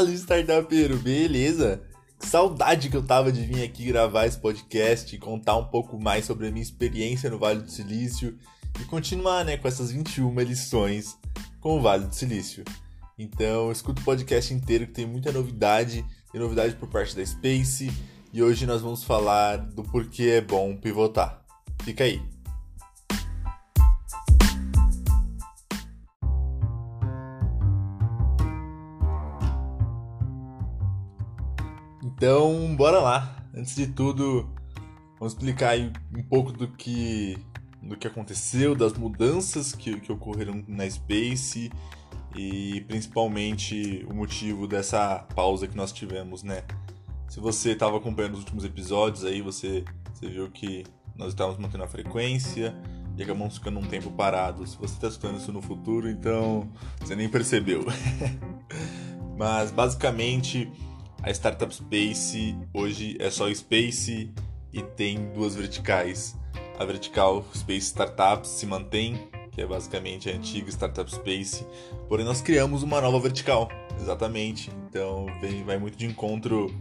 Fala, startupeiro, beleza? Que saudade que eu tava de vir aqui gravar esse podcast e contar um pouco mais sobre a minha experiência no Vale do Silício e continuar, né, com essas 21 lições com o Vale do Silício. Então, escuta o podcast inteiro que tem muita novidade, tem novidade por parte da Space e hoje nós vamos falar do porquê é bom pivotar. Fica aí. Então, bora lá. Antes de tudo, vamos explicar um pouco do que, do que aconteceu, das mudanças que, que ocorreram na Space e principalmente o motivo dessa pausa que nós tivemos, né? Se você estava acompanhando os últimos episódios aí, você, você viu que nós estávamos mantendo a frequência e acabamos ficando um tempo parados. Se você está escutando isso no futuro, então você nem percebeu. Mas basicamente a Startup Space hoje é só Space e tem duas verticais. A vertical Space Startups se mantém, que é basicamente a antiga Startup Space, porém nós criamos uma nova vertical, exatamente. Então vem, vai muito de encontro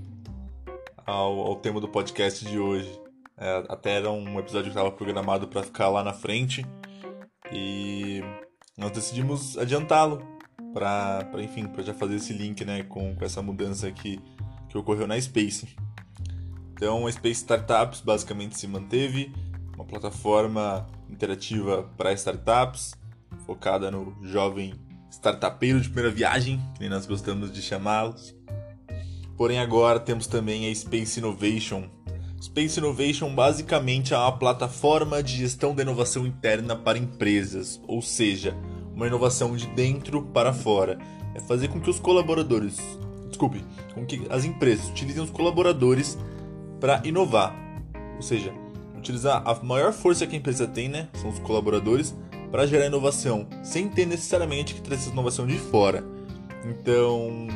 ao, ao tema do podcast de hoje. É, até era um episódio que estava programado para ficar lá na frente e nós decidimos adiantá-lo para enfim, para já fazer esse link, né, com, com essa mudança que, que ocorreu na Space. Então, a Space Startups basicamente se manteve, uma plataforma interativa para startups, focada no jovem startupeiro de primeira viagem, que nem nós gostamos de chamá-los. Porém, agora temos também a Space Innovation. Space Innovation basicamente é uma plataforma de gestão da inovação interna para empresas, ou seja, uma inovação de dentro para fora. É fazer com que os colaboradores, desculpe, com que as empresas utilizem os colaboradores para inovar. Ou seja, utilizar a maior força que a empresa tem, né, são os colaboradores, para gerar inovação, sem ter necessariamente que trazer essa inovação de fora. Então,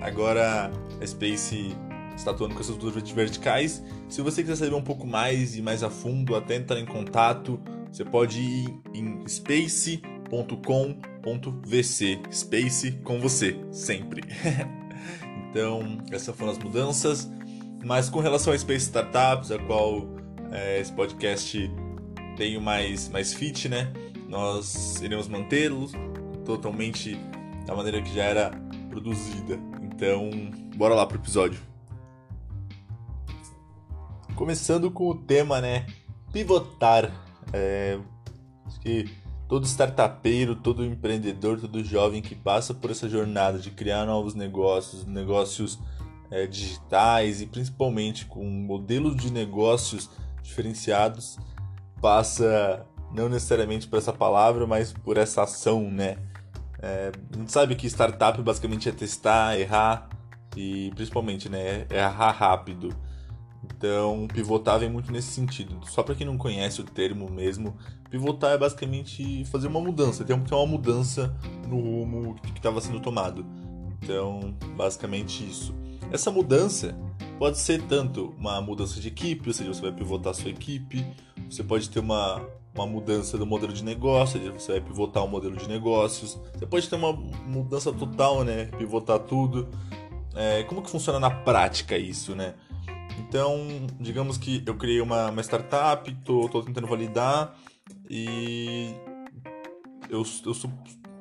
agora a Space está atuando com essas duas verticais. Se você quiser saber um pouco mais e mais a fundo, até entrar em contato, você pode ir em Space space.com.vc. Space com você, sempre. então, essas foram as mudanças. Mas com relação a Space Startups, a qual é, esse podcast tem mais, mais fit, né? Nós iremos mantê-los totalmente da maneira que já era produzida. Então, bora lá pro episódio. Começando com o tema, né? Pivotar. É, acho que todo startupeiro, todo empreendedor, todo jovem que passa por essa jornada de criar novos negócios, negócios é, digitais e principalmente com modelos de negócios diferenciados, passa não necessariamente por essa palavra, mas por essa ação, né? É, a gente sabe que startup basicamente é testar, errar e principalmente, né, errar rápido. Então, pivotar vem muito nesse sentido. Só para quem não conhece o termo mesmo, pivotar é basicamente fazer uma mudança, ter uma mudança no rumo que estava sendo tomado. Então, basicamente isso. Essa mudança pode ser tanto uma mudança de equipe, ou seja, você vai pivotar a sua equipe, você pode ter uma, uma mudança do modelo de negócio, ou seja, você vai pivotar o modelo de negócios, você pode ter uma mudança total, né? Pivotar tudo. É, como que funciona na prática isso, né? Então, digamos que eu criei uma, uma startup, tô tentando validar e eu, eu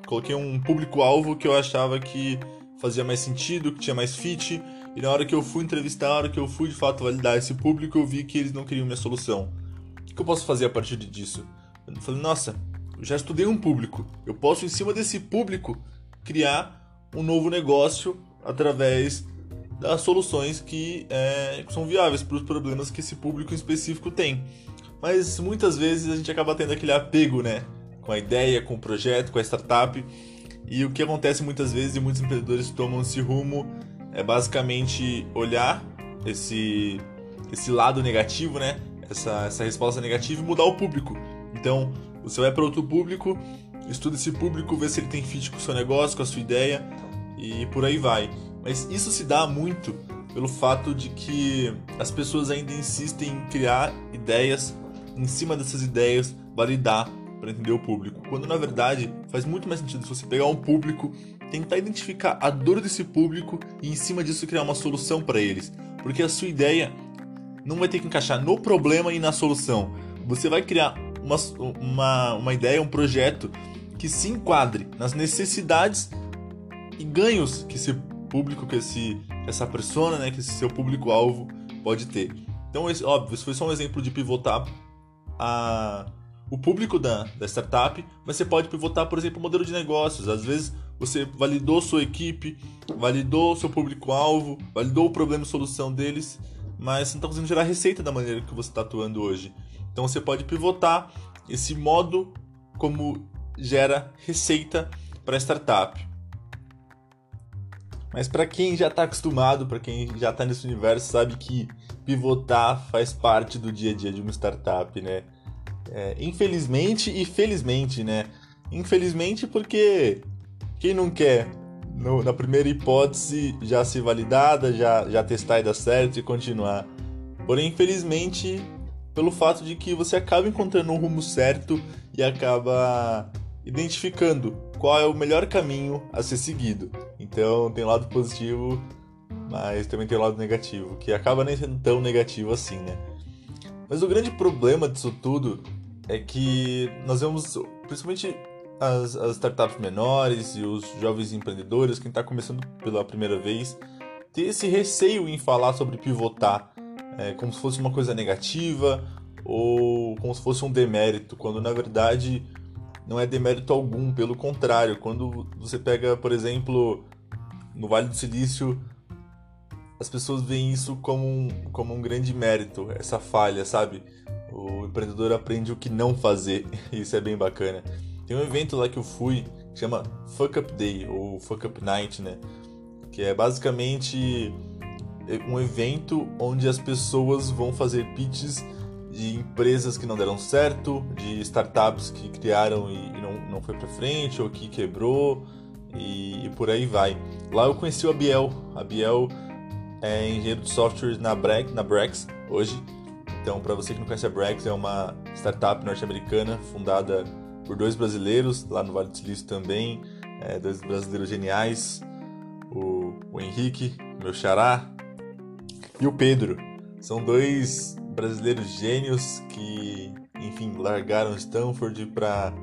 coloquei um público-alvo que eu achava que fazia mais sentido, que tinha mais fit, e na hora que eu fui entrevistar, na hora que eu fui de fato validar esse público, eu vi que eles não queriam minha solução. O que eu posso fazer a partir disso? Eu falei, nossa, eu já estudei um público, eu posso em cima desse público criar um novo negócio através das soluções que é, são viáveis para os problemas que esse público específico tem. Mas muitas vezes a gente acaba tendo aquele apego, né? Com a ideia, com o projeto, com a startup. E o que acontece muitas vezes, e muitos empreendedores tomam esse rumo, é basicamente olhar esse, esse lado negativo, né? Essa, essa resposta negativa e mudar o público. Então, você vai para outro público, estuda esse público, vê se ele tem fit com o seu negócio, com a sua ideia e por aí vai. Mas isso se dá muito pelo fato de que as pessoas ainda insistem em criar ideias, em cima dessas ideias, validar para entender o público. Quando na verdade faz muito mais sentido se você pegar um público tentar identificar a dor desse público e em cima disso criar uma solução para eles. Porque a sua ideia não vai ter que encaixar no problema e na solução. Você vai criar uma, uma, uma ideia, um projeto que se enquadre nas necessidades e ganhos que esse público, que esse, essa persona, né, que esse seu público-alvo pode ter. Então, esse, óbvio, isso foi só um exemplo de pivotar a, o público da, da startup, mas você pode pivotar, por exemplo, o modelo de negócios. Às vezes você validou sua equipe, validou seu público-alvo, validou o problema e solução deles, mas você não está conseguindo gerar receita da maneira que você está atuando hoje. Então você pode pivotar esse modo como gera receita para startup. Mas para quem já está acostumado, para quem já está nesse universo, sabe que pivotar faz parte do dia a dia de uma startup, né? É, infelizmente e felizmente, né? Infelizmente porque quem não quer, no, na primeira hipótese, já ser validada, já, já testar e dar certo e continuar. Porém, infelizmente, pelo fato de que você acaba encontrando um rumo certo e acaba identificando qual é o melhor caminho a ser seguido. Então tem lado positivo, mas também tem lado negativo, que acaba nem sendo tão negativo assim, né? Mas o grande problema disso tudo é que nós vemos, principalmente as, as startups menores e os jovens empreendedores, quem está começando pela primeira vez, ter esse receio em falar sobre pivotar, é, como se fosse uma coisa negativa ou como se fosse um demérito, quando na verdade não é demérito algum, pelo contrário, quando você pega, por exemplo, no Vale do Silício, as pessoas veem isso como um, como um grande mérito, essa falha, sabe? O empreendedor aprende o que não fazer, isso é bem bacana. Tem um evento lá que eu fui, que chama Fuck Up Day, ou Fuck Up Night, né? Que é basicamente um evento onde as pessoas vão fazer pitches de empresas que não deram certo, de startups que criaram e não, não foi para frente ou que quebrou e, e, por aí vai. Lá eu conheci o Abiel. Abiel é engenheiro de software na Brex, na Brex hoje. Então, para você que não conhece a Brex, é uma startup norte-americana fundada por dois brasileiros lá no Vale do Silício também, é, dois brasileiros geniais, o, o Henrique, meu xará, e o Pedro. São dois brasileiros gênios que, enfim, largaram Stanford para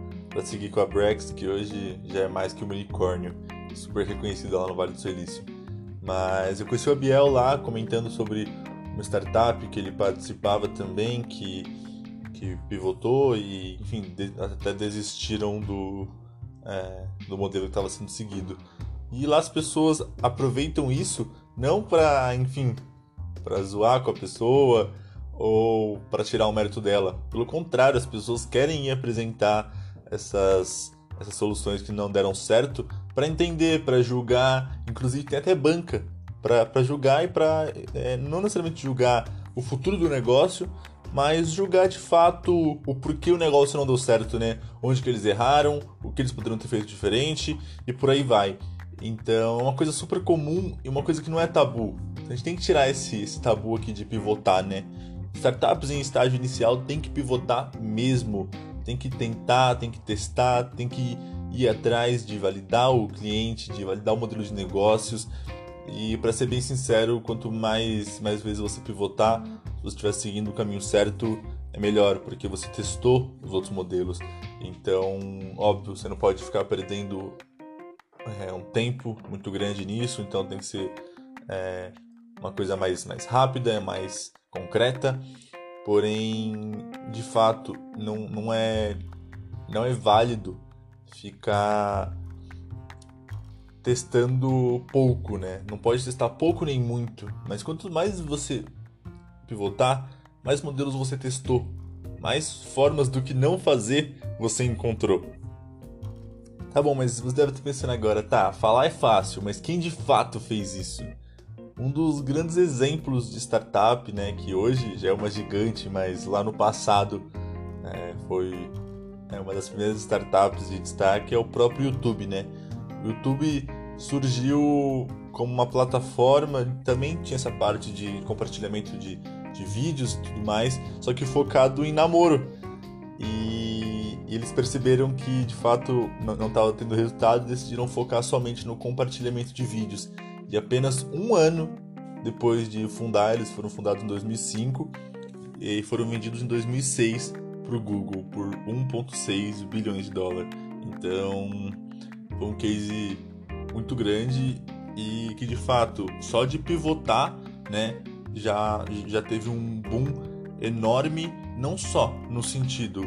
seguir com a Brex, que hoje já é mais que um unicórnio, super reconhecida lá no Vale do Silício. Mas eu conheci o Abiel lá comentando sobre uma startup que ele participava também, que, que pivotou e, enfim, de, até desistiram do, é, do modelo que estava sendo seguido. E lá as pessoas aproveitam isso não para, enfim, para zoar com a pessoa ou para tirar o mérito dela. Pelo contrário, as pessoas querem apresentar essas, essas soluções que não deram certo para entender, para julgar, inclusive tem até banca para julgar e para é, não necessariamente julgar o futuro do negócio, mas julgar de fato o porquê o negócio não deu certo, né? Onde que eles erraram, o que eles poderiam ter feito diferente e por aí vai. Então, é uma coisa super comum e uma coisa que não é tabu. A gente tem que tirar esse, esse tabu aqui de pivotar, né? Startups em estágio inicial tem que pivotar mesmo, tem que tentar, tem que testar, tem que ir atrás de validar o cliente, de validar o modelo de negócios. E para ser bem sincero, quanto mais, mais vezes você pivotar, se você estiver seguindo o caminho certo, é melhor, porque você testou os outros modelos. Então, óbvio, você não pode ficar perdendo é, um tempo muito grande nisso, então tem que ser é, uma coisa mais, mais rápida, mais concreta, porém, de fato, não, não, é, não é válido ficar testando pouco, né? Não pode testar pouco nem muito, mas quanto mais você pivotar, mais modelos você testou, mais formas do que não fazer você encontrou. Tá bom, mas você deve estar pensando agora, tá, falar é fácil, mas quem de fato fez isso? Um dos grandes exemplos de startup, né, que hoje já é uma gigante, mas lá no passado é, foi é, uma das primeiras startups de destaque, é o próprio YouTube, né? O YouTube surgiu como uma plataforma, também tinha essa parte de compartilhamento de, de vídeos e tudo mais, só que focado em namoro. E e eles perceberam que de fato não estava tendo resultado e decidiram focar somente no compartilhamento de vídeos. E apenas um ano depois de fundar, eles foram fundados em 2005 e foram vendidos em 2006 para o Google por 1,6 bilhões de dólares. Então, foi um case muito grande e que de fato só de pivotar, né, já já teve um boom enorme, não só no sentido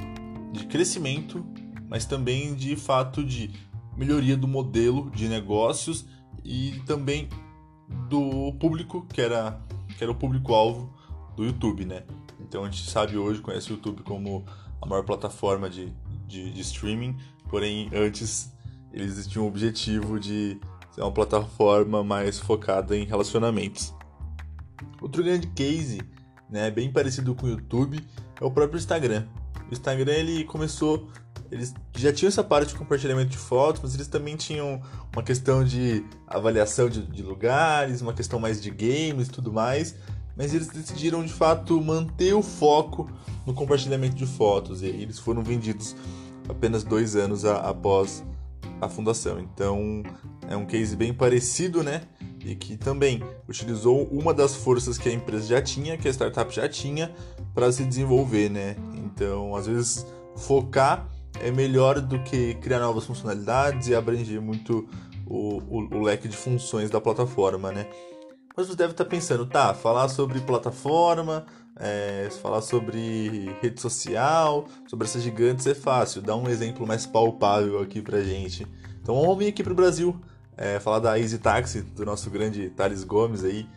de crescimento, mas também de fato de melhoria do modelo de negócios e também do público que era, que era o público-alvo do YouTube, né? Então a gente sabe hoje, conhece o YouTube como a maior plataforma de, de, de streaming, porém antes eles tinham o objetivo de ser uma plataforma mais focada em relacionamentos. Outro grande case, né, bem parecido com o YouTube, é o próprio Instagram. O Instagram ele começou, eles já tinham essa parte de compartilhamento de fotos, mas eles também tinham uma questão de avaliação de, de lugares, uma questão mais de games e tudo mais. Mas eles decidiram de fato manter o foco no compartilhamento de fotos e eles foram vendidos apenas dois anos a, após a fundação. Então é um case bem parecido, né? E que também utilizou uma das forças que a empresa já tinha, que a startup já tinha, para se desenvolver, né? Então, às vezes, focar é melhor do que criar novas funcionalidades e abranger muito o, o, o leque de funções da plataforma, né? Mas você deve estar pensando, tá, falar sobre plataforma, é, falar sobre rede social, sobre essas gigantes é fácil. Dá um exemplo mais palpável aqui pra gente. Então vamos vir aqui pro Brasil, é, falar da Easy Taxi, do nosso grande Thales Gomes aí,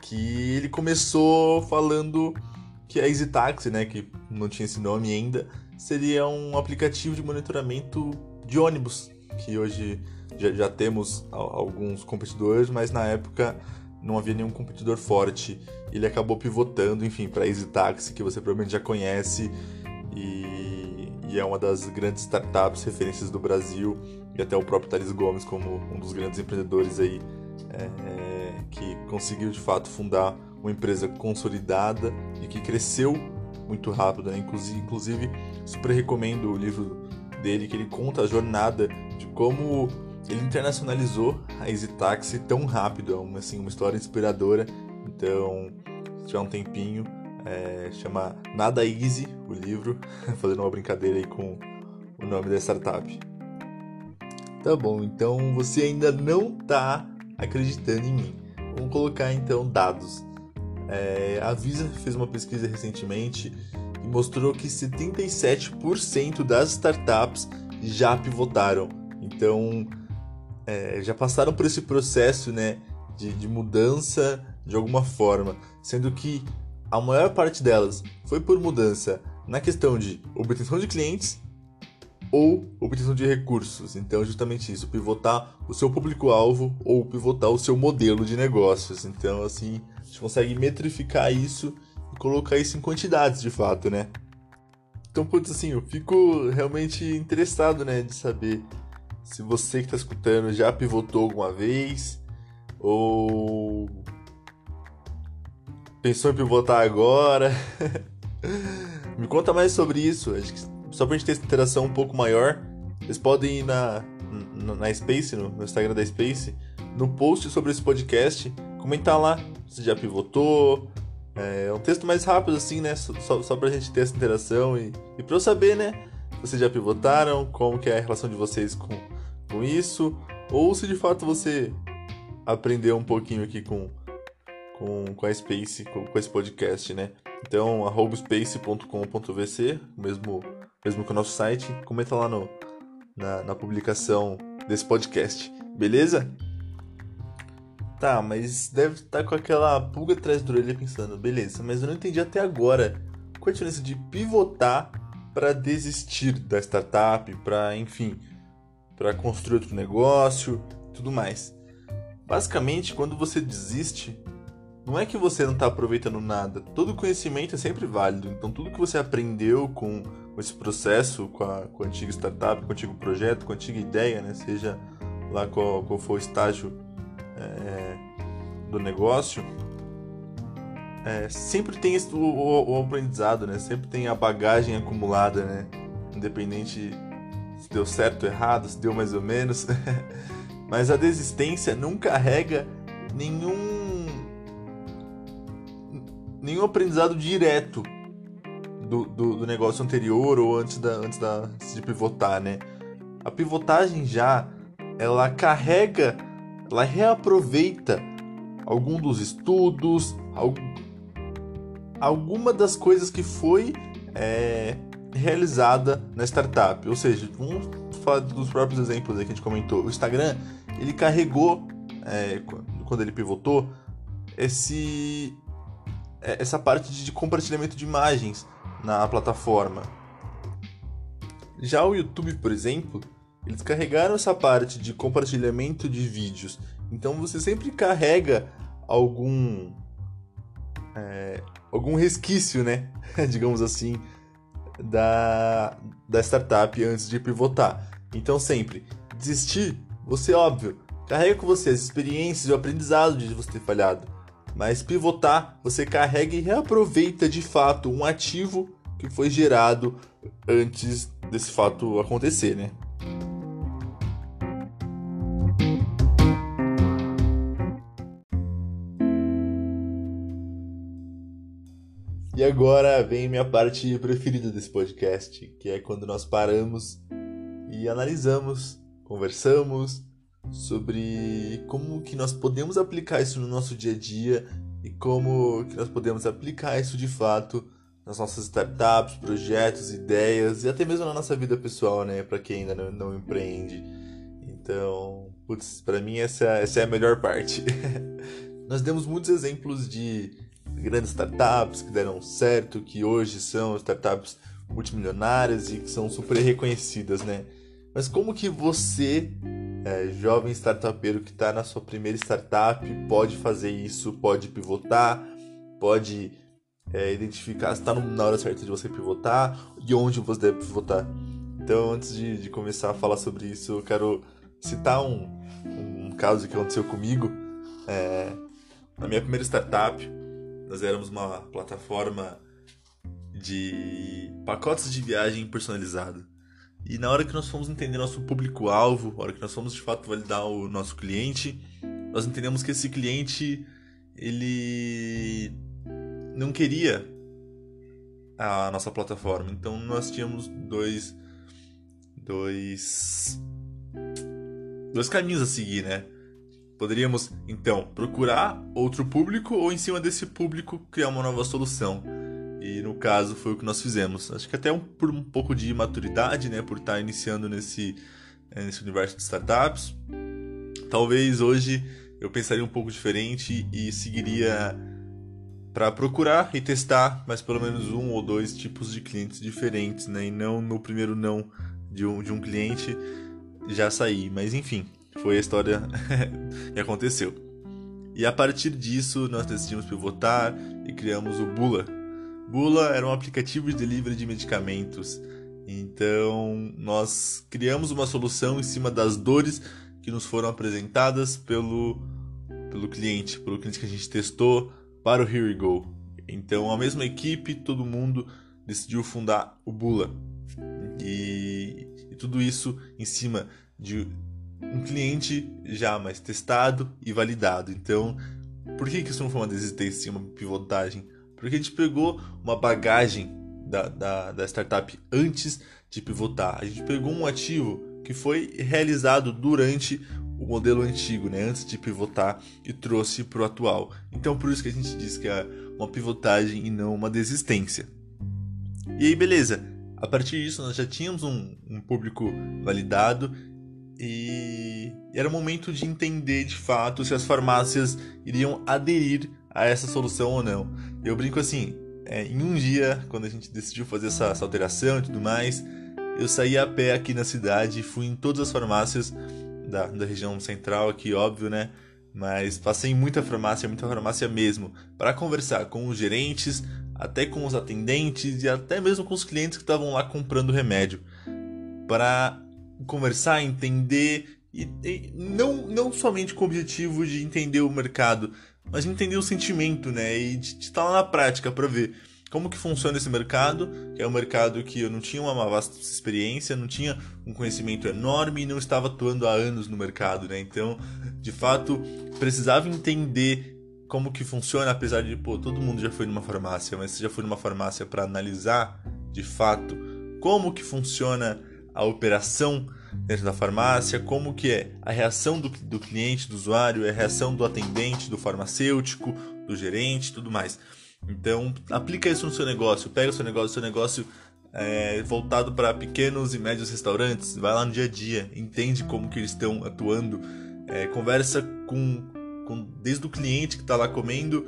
que ele começou falando que a Easy Taxi, né, que não tinha esse nome ainda, seria um aplicativo de monitoramento de ônibus, que hoje já, já temos alguns competidores, mas na época não havia nenhum competidor forte. Ele acabou pivotando, enfim, para Easy Taxi, que você provavelmente já conhece, e, e, é uma das grandes startups referências do Brasil, e até o próprio Thales Gomes como um dos grandes empreendedores aí, é, que conseguiu de fato fundar uma empresa consolidada e que cresceu muito rápido, né? Inclusive, super recomendo o livro dele, que ele conta a jornada de como ele internacionalizou a Easy Taxi tão rápido. É uma, assim, uma história inspiradora. Então, se tiver um tempinho, é, chama Nada Easy, o livro, fazendo uma brincadeira aí com o nome da startup. Tá bom, então você ainda não tá acreditando em mim. Vamos colocar então dados. É, a Visa fez uma pesquisa recentemente e mostrou que 77% das startups já pivotaram. Então, é, já passaram por esse processo né, de, de mudança de alguma forma, sendo que a maior parte delas foi por mudança na questão de obtenção de clientes ou obtenção de recursos. Então, justamente isso, pivotar o seu público-alvo ou pivotar o seu modelo de negócios. Então, assim, a gente consegue metrificar isso e colocar isso em quantidades de fato, né? Então, putz, assim, eu fico realmente interessado, né, de saber se você que está escutando já pivotou alguma vez ou pensou em pivotar agora. Me conta mais sobre isso. Acho que só pra gente ter essa interação um pouco maior, vocês podem ir na, na, na Space, no, no, Instagram da Space, no post sobre esse podcast, comentar lá se já pivotou. É um texto mais rápido, assim, né? Só, só pra gente ter essa interação e, e pra eu saber, né? Se vocês já pivotaram, como que é a relação de vocês com, com isso, ou se de fato você aprendeu um pouquinho aqui com, com, com a Space, com, com esse podcast, né? Então, space.com.vc, mesmo mesmo que o nosso site, comenta lá no, na, na publicação desse podcast, beleza? Tá, mas deve estar com aquela pulga atrás do orelha pensando, beleza, mas eu não entendi até agora qual a diferença de pivotar para desistir da startup, para, enfim, para construir outro negócio, tudo mais. Basicamente, quando você desiste, não é que você não está aproveitando nada. Todo conhecimento é sempre válido. Então, tudo que você aprendeu com, com esse processo, com a, com a antiga startup, com o antigo projeto, com a antiga ideia, né? seja lá qual, qual for o estágio é, do negócio, é, sempre tem o, o, o, aprendizado, né? sempre tem a bagagem acumulada né? independente se deu certo ou errado, se deu mais ou menos. Mas a desistência não carrega nenhum nenhum aprendizado direto do, do, do, negócio anterior ou antes, da, antes, da, antes de pivotar, né? A pivotagem já, ela carrega, ela reaproveita algum dos estudos, alguma das coisas que foi é, realizada na startup. Ou seja, vamos falar dos próprios exemplos aí que a gente comentou. O Instagram, ele carregou, é, quando ele pivotou, esse, é, essa parte de compartilhamento de imagens na plataforma. Já o YouTube, por exemplo, eles carregaram essa parte de compartilhamento de vídeos. Então você sempre carrega algum é, algum resquício, né, digamos assim, da, da startup antes de pivotar. Então sempre desistir, você óbvio, carrega com você as experiências e o aprendizado de você ter falhado. Mas pivotar, você carrega e reaproveita de fato um ativo que foi gerado antes desse fato acontecer, né? E agora vem minha parte preferida desse podcast, que é quando nós paramos e analisamos, conversamos sobre como que nós podemos aplicar isso no nosso dia a dia e como que nós podemos aplicar isso de fato nas nossas startups, projetos, ideias e até mesmo na nossa vida pessoal, né, para quem ainda não, não, empreende. Então, putz, para mim essa, essa é a melhor parte. nós demos muitos exemplos de grandes startups que deram certo, que hoje são startups multimilionárias e que são super reconhecidas, né? Mas como que você, é, jovem startupeiro que está na sua primeira startup, pode fazer isso, pode pivotar, pode é, identificar se está na hora certa de você pivotar e onde você deve pivotar? Então, antes de, de começar a falar sobre isso, eu quero citar um, um caso que aconteceu comigo. É, na minha primeira startup, nós éramos uma plataforma de pacotes de viagem personalizado. E na hora que nós fomos entender nosso público-alvo, na hora que nós fomos de fato validar o nosso cliente, nós entendemos que esse cliente ele não queria a nossa plataforma. Então nós tínhamos dois dois dois caminhos a seguir, né? Poderíamos, então, procurar outro público ou, em cima desse público, criar uma nova solução. E no caso foi o que nós fizemos. Acho que até um, por um pouco de maturidade, né, por estar iniciando nesse, eh, nesse universo de startups. Talvez hoje eu pensaria um pouco diferente e seguiria para procurar e testar, mas pelo menos um ou dois tipos de clientes diferentes, né, e não no primeiro não de um, de um cliente já sair. Mas enfim, foi a história que aconteceu. E a partir disso, nós decidimos pivotar e criamos o Bula. Bula era um aplicativo de delivery de medicamentos. Então, nós criamos uma solução em cima das dores que nos foram apresentadas pelo, pelo cliente, pelo cliente que a gente testou para o Here We Go. Então, a mesma equipe, todo mundo decidiu fundar o Bula. E, e tudo isso em cima de um cliente já mais testado e validado. Então, por que, isso não foi uma desistência, uma pivotagem? Porque a gente pegou uma bagagem da, da, da startup antes de pivotar. A gente pegou um ativo que foi realizado durante o modelo antigo, né, antes de pivotar e trouxe para o atual. Então, por isso que a gente diz que é uma pivotagem e não uma desistência. E aí, beleza. A partir disso, nós já tínhamos um, um público validado e era o momento de entender de fato se as farmácias iriam aderir a essa solução ou não. Eu brinco assim, é, em um dia, quando a gente decidiu fazer essa, essa alteração e tudo mais, eu saí a pé aqui na cidade, fui em todas as farmácias da, da região central aqui, óbvio, né? Mas passei em muita farmácia, muita farmácia mesmo, para conversar com os gerentes, até com os atendentes e até mesmo com os clientes que estavam lá comprando remédio, para conversar, entender e, e, não, não somente com o objetivo de entender o mercado, mas de entender o sentimento, né? E de estar lá na prática para ver como que funciona esse mercado, que é um mercado que eu não tinha uma vasta experiência, não tinha um conhecimento enorme e não estava atuando há anos no mercado, né? Então, de fato, precisava entender como que funciona, apesar de, pô, todo mundo já foi numa farmácia, mas você já foi numa farmácia para analisar, de fato, como que funciona a operação dentro da farmácia, como que é a reação do, do cliente, do usuário, a reação do atendente, do farmacêutico, do gerente, tudo mais. Então, aplica isso no seu negócio, pega o seu negócio, seu negócio é, voltado para pequenos e médios restaurantes, vai lá no dia a dia, entende como que eles estão atuando, é, conversa com, com desde o cliente que está lá comendo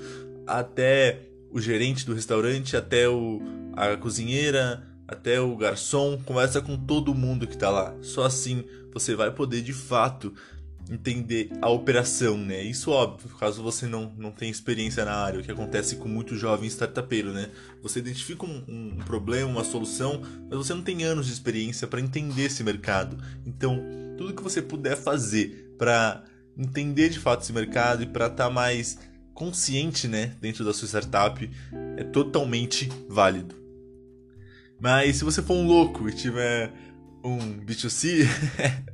até o gerente do restaurante, até o, a cozinheira, até o garçom, conversa com todo mundo que está lá. Só assim você vai poder de fato entender a operação, né? Isso óbvio, caso você não, não tenha experiência na área, o que acontece com muito jovem startupeiro, né? Você identifica um, um problema, uma solução, mas você não tem anos de experiência para entender esse mercado. Então, tudo que você puder fazer para entender de fato esse mercado e para estar tá mais consciente, né, dentro da sua startup, é totalmente válido. Mas se você for um louco e tiver um B2C,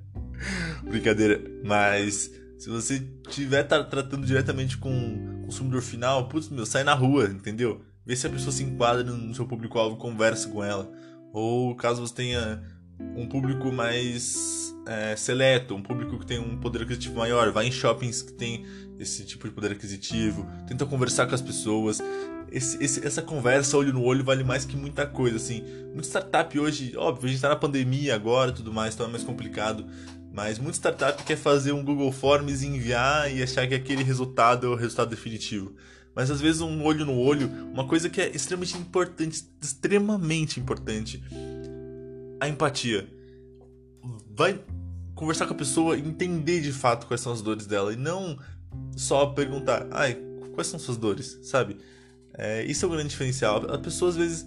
brincadeira, mas se você estiver tratando diretamente com consumidor final, putz, meu, sai na rua, entendeu? Vê se a pessoa se enquadra no seu público-alvo, conversa com ela. Ou caso você tenha um público mais é, seleto, um público que tem um poder aquisitivo maior, vai em shoppings que tem esse tipo de poder aquisitivo, tenta conversar com as pessoas, esse, esse, essa conversa olho no olho vale mais que muita coisa, assim. Muita startup hoje, óbvio, a gente tá na pandemia agora tudo mais, então é mais complicado. Mas muita startup quer fazer um Google Forms e enviar e achar que aquele resultado é o resultado definitivo. Mas às vezes um olho no olho, uma coisa que é extremamente importante, extremamente importante, a empatia. Vai conversar com a pessoa, entender de fato quais são as dores dela e não só perguntar, ai, quais são suas dores, sabe? É, isso é o grande diferencial. A pessoa às vezes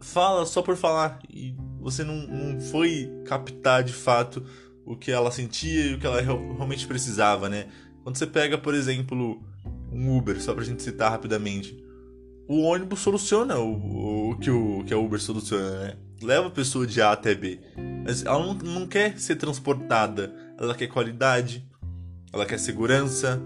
fala só por falar e você não, não foi captar de fato o que ela sentia e o que ela realmente precisava, né? Quando você pega, por exemplo, um Uber, só pra gente citar rapidamente, o ônibus soluciona o, o, que, o que a Uber soluciona, né? Leva a pessoa de A até B. Mas ela não, não quer ser transportada, ela quer qualidade, ela quer segurança,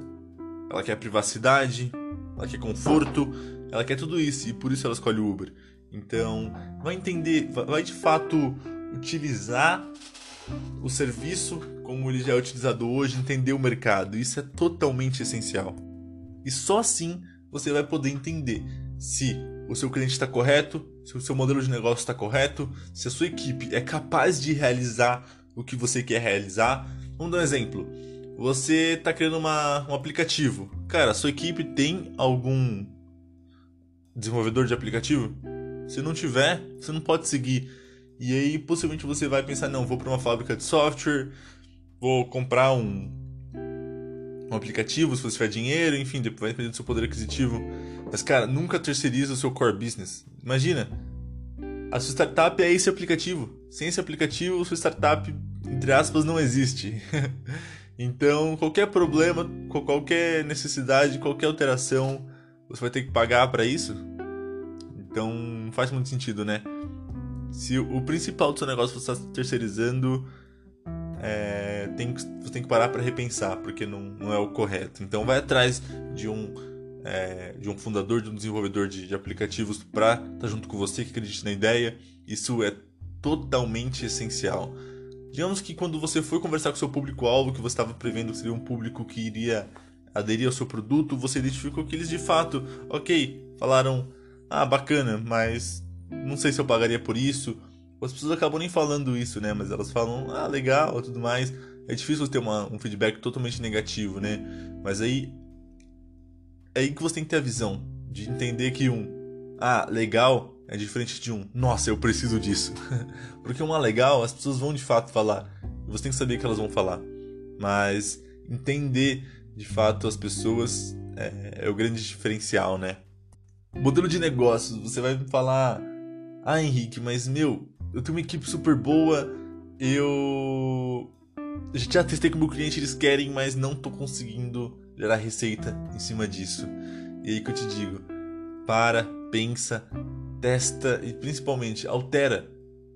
ela quer privacidade, ela quer conforto, ela quer tudo isso e por isso ela escolhe o Uber. Então, vai entender, vai de fato utilizar o serviço como ele já é utilizado hoje, entender o mercado. Isso é totalmente essencial. E só assim você vai poder entender se o seu cliente está correto, se o seu modelo de negócio está correto, se a sua equipe é capaz de realizar o que você quer realizar. Vamos dar um exemplo. Você está criando uma, um aplicativo. Cara, a sua equipe tem algum desenvolvedor de aplicativo? Se não tiver, você não pode seguir. E aí, possivelmente, você vai pensar: não, vou para uma fábrica de software, vou comprar um, um aplicativo se você tiver dinheiro, enfim, vai depender do seu poder aquisitivo. Mas, cara, nunca terceiriza o seu core business. Imagina, a sua startup é esse aplicativo. Sem esse aplicativo, sua startup, entre aspas, não existe. então, qualquer problema, qualquer necessidade, qualquer alteração, você vai ter que pagar para isso. Então, não faz muito sentido, né? Se o principal do seu negócio você está terceirizando, é, tem, você tem que parar para repensar, porque não, não é o correto. Então, vai atrás de um, é, de um fundador, de um desenvolvedor de, de aplicativos para estar tá junto com você, que acredite na ideia. Isso é totalmente essencial. Digamos que quando você foi conversar com seu público-alvo, que você estava prevendo que seria um público que iria aderir ao seu produto, você identificou que eles de fato, ok, falaram, ah, bacana, mas não sei se eu pagaria por isso. As pessoas acabam nem falando isso, né? Mas elas falam, ah, legal, tudo mais. É difícil ter uma, um feedback totalmente negativo, né? Mas aí é aí que você tem que ter a visão de entender que um, ah, legal é diferente de um, nossa, eu preciso disso. Porque um ah, legal, as pessoas vão de fato falar. Você tem que saber que elas vão falar. Mas entender de fato as pessoas é, é o grande diferencial, né? Modelo de negócios, você vai me falar, ah, Henrique, mas meu, eu tenho uma equipe super boa, eu já testei com o meu cliente, eles querem, mas não tô conseguindo gerar receita em cima disso. E aí que eu te digo, para, pensa, testa e principalmente altera.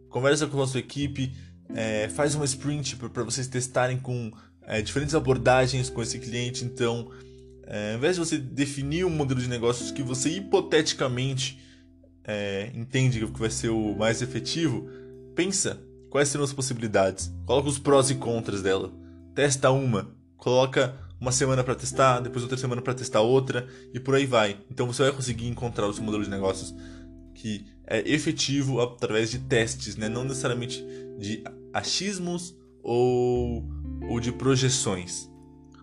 Conversa com a sua equipe, é, faz uma sprint para vocês testarem com é, diferentes abordagens com esse cliente. Então, é, ao invés de você definir um modelo de negócios que você hipoteticamente é, entende que vai ser o mais efetivo, pensa quais serão as possibilidades, coloca os prós e contras dela, testa uma, coloca uma semana para testar, depois outra semana para testar outra e por aí vai. Então você vai conseguir encontrar o seu modelo de negócios que é efetivo através de testes, né? não necessariamente de achismos ou, ou de projeções.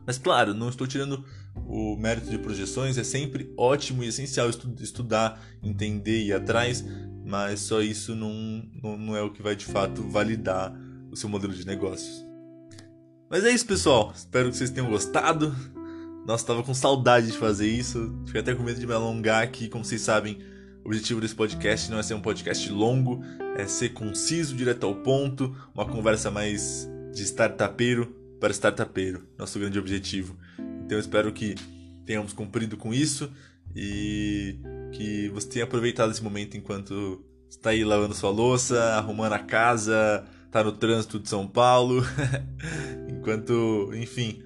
Mas claro, não estou tirando o mérito de projeções, é sempre ótimo e essencial estudar, entender e ir atrás, mas só isso não, não, não é o que vai de fato validar o seu modelo de negócios. Mas é isso, pessoal. Espero que vocês tenham gostado. Nossa, tava com saudade de fazer isso. Fiquei até com medo de me alongar aqui. Como vocês sabem, o objetivo desse podcast não é ser um podcast longo, é ser conciso, direto ao ponto, uma conversa mais de startupeiro para startupeiro. Nosso grande objetivo. Então eu espero que tenhamos cumprido com isso e que você tenha aproveitado esse momento enquanto está aí lavando sua louça, arrumando a casa, está no trânsito de São Paulo, enquanto, enfim,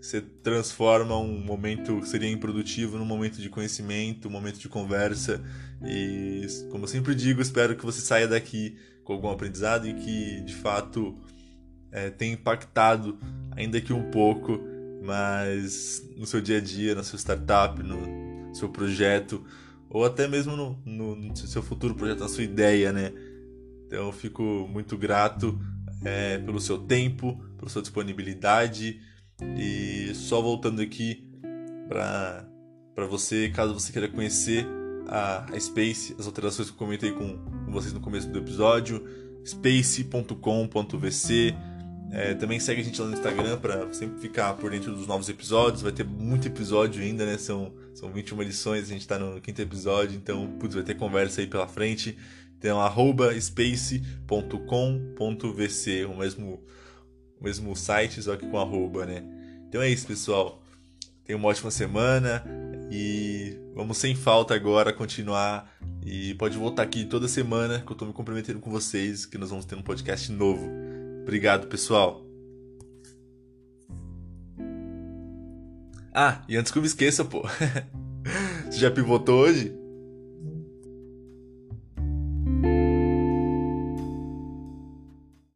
você transforma um momento que seria improdutivo num momento de conhecimento, um momento de conversa. E, como eu sempre digo, espero que você saia daqui com algum aprendizado e que, de fato, é, tenha impactado, ainda que um pouco, mas no seu dia a dia, na sua startup, no seu projeto, ou até mesmo no, no, no seu futuro projeto, na sua ideia, né? Então eu fico muito grato é, pelo seu tempo, pela sua disponibilidade e só voltando aqui para você, caso você queira conhecer a, a Space, as alterações que eu comentei com, com vocês no começo do episódio, space.com.vc. É, também segue a gente lá no Instagram para sempre ficar por dentro dos novos episódios. Vai ter muito episódio ainda, né? São, são 21 edições, a gente está no quinto episódio, então putz, vai ter conversa aí pela frente. Então, arroba space.com.vc, o mesmo, o mesmo site, só que com arroba, né? Então é isso, pessoal. Tenha uma ótima semana e vamos sem falta agora continuar. E pode voltar aqui toda semana que eu tô me comprometendo com vocês, que nós vamos ter um podcast novo. Obrigado, pessoal. Ah, e antes que eu me esqueça, pô. Você já pivotou hoje?